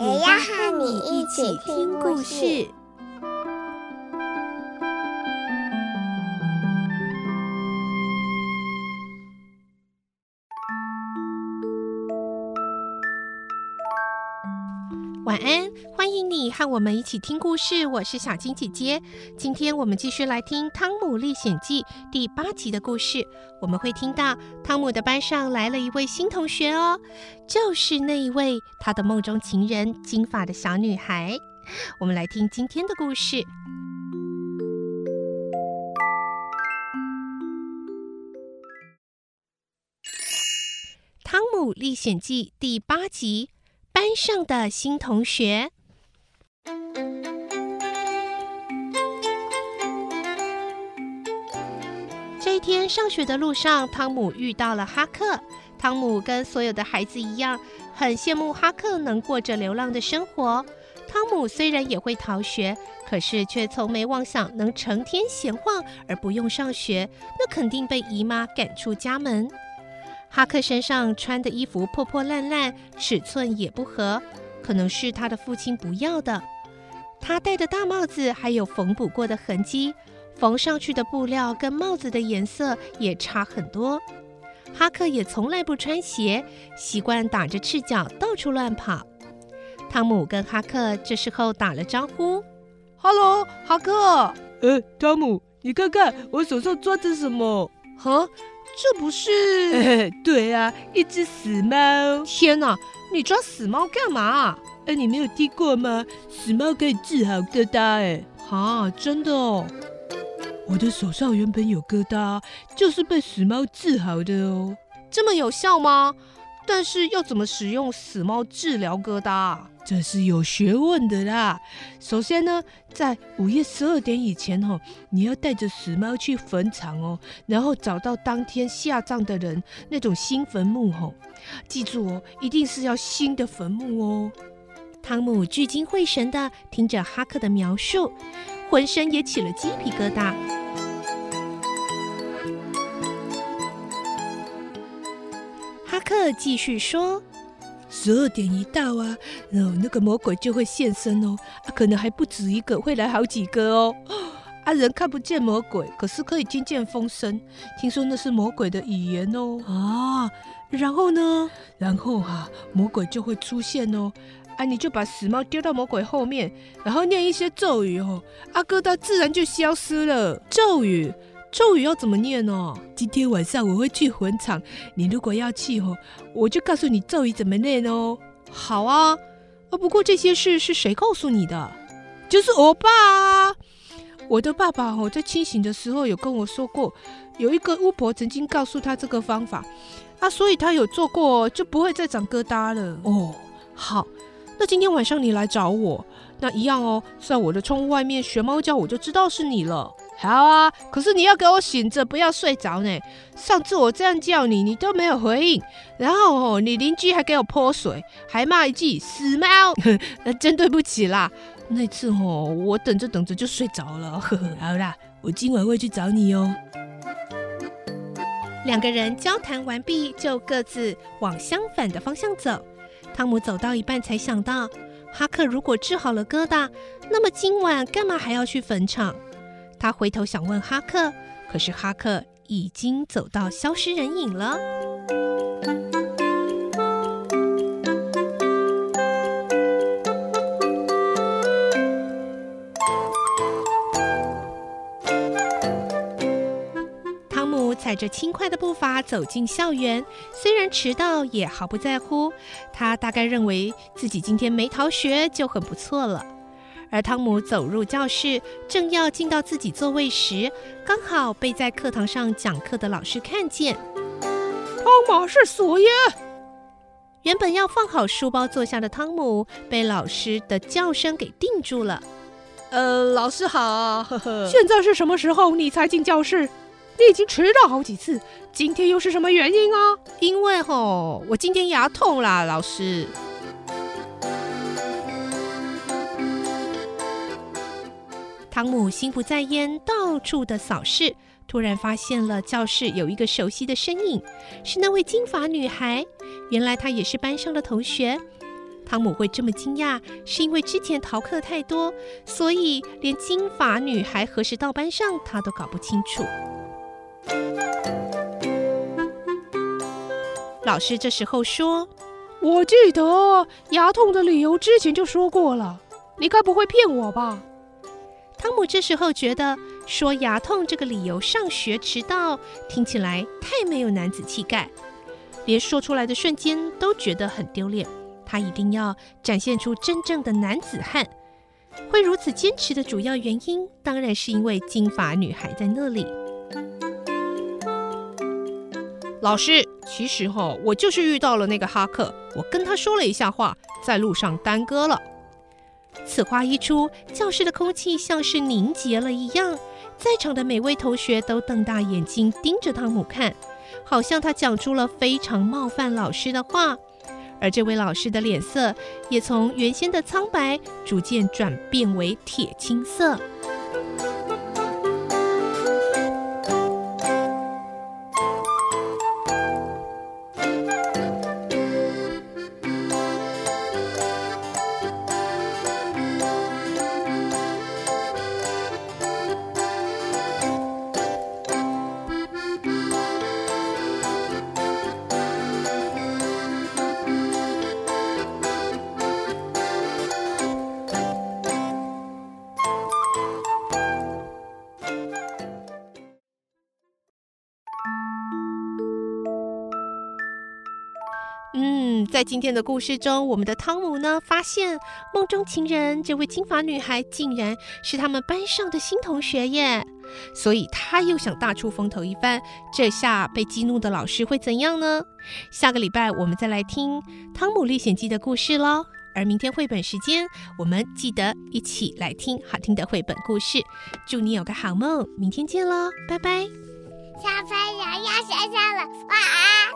也要和你一起听故事。晚安，欢迎你和我们一起听故事。我是小金姐姐，今天我们继续来听《汤姆历险记》第八集的故事。我们会听到汤姆的班上来了一位新同学哦，就是那一位他的梦中情人——金发的小女孩。我们来听今天的故事，《汤姆历险记》第八集。班上的新同学。这一天上学的路上，汤姆遇到了哈克。汤姆跟所有的孩子一样，很羡慕哈克能过着流浪的生活。汤姆虽然也会逃学，可是却从没妄想能成天闲晃而不用上学，那肯定被姨妈赶出家门。哈克身上穿的衣服破破烂烂，尺寸也不合，可能是他的父亲不要的。他戴的大帽子还有缝补过的痕迹，缝上去的布料跟帽子的颜色也差很多。哈克也从来不穿鞋，习惯打着赤脚到处乱跑。汤姆跟哈克这时候打了招呼：“Hello，哈克。”“呃，汤姆，你看看我手上抓着什么？”“呵。”这不是？哎，对啊，一只死猫！天哪，你抓死猫干嘛？哎，你没有听过吗？死猫可以治好疙瘩。哎，啊，真的哦。我的手上原本有疙瘩，就是被死猫治好的哦。这么有效吗？但是要怎么使用死猫治疗疙瘩？这是有学问的啦。首先呢，在午夜十二点以前哦，你要带着死猫去坟场哦，然后找到当天下葬的人那种新坟墓哦。记住哦，一定是要新的坟墓哦。汤姆聚精会神地听着哈克的描述，浑身也起了鸡皮疙瘩。克继续说。十二点一到啊，然后那个魔鬼就会现身哦，啊，可能还不止一个，会来好几个哦。啊，人看不见魔鬼，可是可以听见风声，听说那是魔鬼的语言哦。啊，然后呢？然后哈、啊，魔鬼就会出现哦。啊，你就把死猫丢到魔鬼后面，然后念一些咒语哦，阿哥他自然就消失了。咒语。咒语要怎么念哦？今天晚上我会去坟场，你如果要去哦，我就告诉你咒语怎么念哦。好啊，啊，不过这些事是谁告诉你的？就是我爸啊。我的爸爸哦，在清醒的时候有跟我说过，有一个巫婆曾经告诉他这个方法啊，所以他有做过，就不会再长疙瘩了。哦，好，那今天晚上你来找我，那一样哦，在我的窗户外面学猫叫，我就知道是你了。好啊，可是你要给我醒着，不要睡着呢。上次我这样叫你，你都没有回应，然后哦，你邻居还给我泼水，还骂一句“死猫”，那真对不起啦。那次哦，我等着等着就睡着了。好啦，我今晚会去找你哦。两个人交谈完毕，就各自往相反的方向走。汤姆走到一半才想到，哈克如果治好了疙瘩，那么今晚干嘛还要去坟场？他回头想问哈克，可是哈克已经走到消失人影了。汤姆踩着轻快的步伐走进校园，虽然迟到也毫不在乎。他大概认为自己今天没逃学就很不错了。而汤姆走入教室，正要进到自己座位时，刚好被在课堂上讲课的老师看见。汤姆是索耶，原本要放好书包坐下的汤姆，被老师的叫声给定住了。呃，老师好，呵呵。现在是什么时候？你才进教室？你已经迟到好几次，今天又是什么原因啊？因为吼，我今天牙痛啦，老师。汤姆心不在焉，到处的扫视。突然发现了教室有一个熟悉的身影，是那位金发女孩。原来她也是班上的同学。汤姆会这么惊讶，是因为之前逃课太多，所以连金发女孩何时到班上他都搞不清楚。老师这时候说：“我记得牙痛的理由之前就说过了，你该不会骗我吧？”汤姆这时候觉得说牙痛这个理由上学迟到听起来太没有男子气概，连说出来的瞬间都觉得很丢脸。他一定要展现出真正的男子汉。会如此坚持的主要原因，当然是因为金发女孩在那里。老师，其实哈，我就是遇到了那个哈克，我跟他说了一下话，在路上耽搁了。此话一出，教室的空气像是凝结了一样，在场的每位同学都瞪大眼睛盯着汤姆看，好像他讲出了非常冒犯老师的话。而这位老师的脸色也从原先的苍白逐渐转变为铁青色。在今天的故事中，我们的汤姆呢，发现梦中情人这位金发女孩竟然是他们班上的新同学耶，所以他又想大出风头一番。这下被激怒的老师会怎样呢？下个礼拜我们再来听《汤姆历险记》的故事喽。而明天绘本时间，我们记得一起来听好听的绘本故事。祝你有个好梦，明天见喽，拜拜。小朋友要睡觉了，晚安。